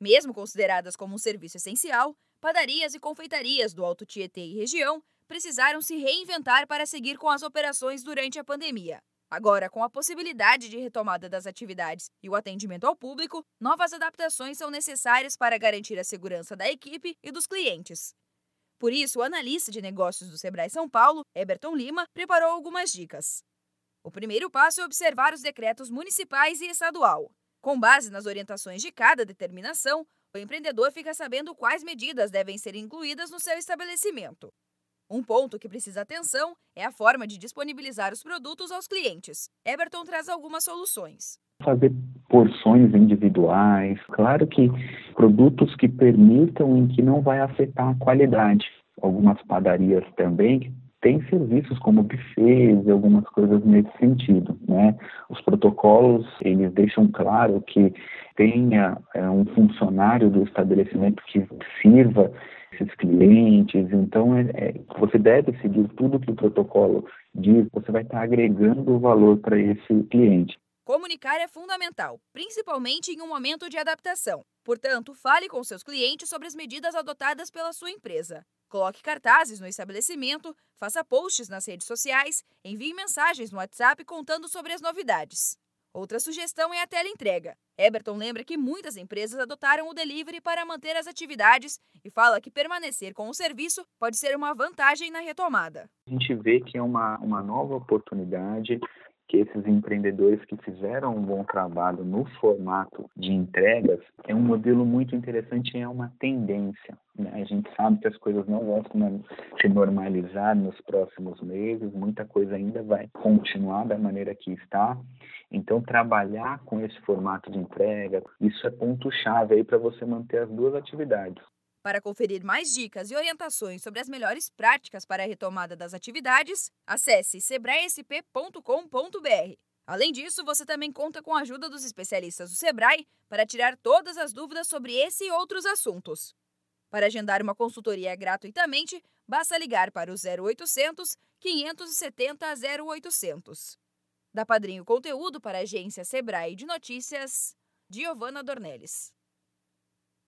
Mesmo consideradas como um serviço essencial, padarias e confeitarias do Alto Tietê e região precisaram se reinventar para seguir com as operações durante a pandemia. Agora, com a possibilidade de retomada das atividades e o atendimento ao público, novas adaptações são necessárias para garantir a segurança da equipe e dos clientes. Por isso, o analista de negócios do Sebrae São Paulo, Eberton Lima, preparou algumas dicas. O primeiro passo é observar os decretos municipais e estadual. Com base nas orientações de cada determinação, o empreendedor fica sabendo quais medidas devem ser incluídas no seu estabelecimento. Um ponto que precisa atenção é a forma de disponibilizar os produtos aos clientes. Everton traz algumas soluções. Fazer porções individuais, claro que produtos que permitam em que não vai afetar a qualidade. Algumas padarias também têm serviços como buffets e algumas coisas nesse sentido, né? Os protocolos, eles deixam claro que tenha é, um funcionário do estabelecimento que sirva esses clientes. Então, é, é, você deve seguir tudo que o protocolo diz, você vai estar agregando valor para esse cliente. Comunicar é fundamental, principalmente em um momento de adaptação. Portanto, fale com seus clientes sobre as medidas adotadas pela sua empresa. Coloque cartazes no estabelecimento, faça posts nas redes sociais, envie mensagens no WhatsApp contando sobre as novidades. Outra sugestão é a teleentrega. Eberton lembra que muitas empresas adotaram o delivery para manter as atividades e fala que permanecer com o serviço pode ser uma vantagem na retomada. A gente vê que é uma, uma nova oportunidade que esses empreendedores que fizeram um bom trabalho no formato de entregas é um modelo muito interessante e é uma tendência. Né? A gente sabe que as coisas não vão se normalizar nos próximos meses, muita coisa ainda vai continuar da maneira que está. Então, trabalhar com esse formato de entrega, isso é ponto-chave aí para você manter as duas atividades. Para conferir mais dicas e orientações sobre as melhores práticas para a retomada das atividades, acesse sebraesp.com.br. Além disso, você também conta com a ajuda dos especialistas do Sebrae para tirar todas as dúvidas sobre esse e outros assuntos. Para agendar uma consultoria gratuitamente, basta ligar para o 0800 570 0800. Da Padrinho Conteúdo para a agência Sebrae de Notícias, Giovana Dornelles.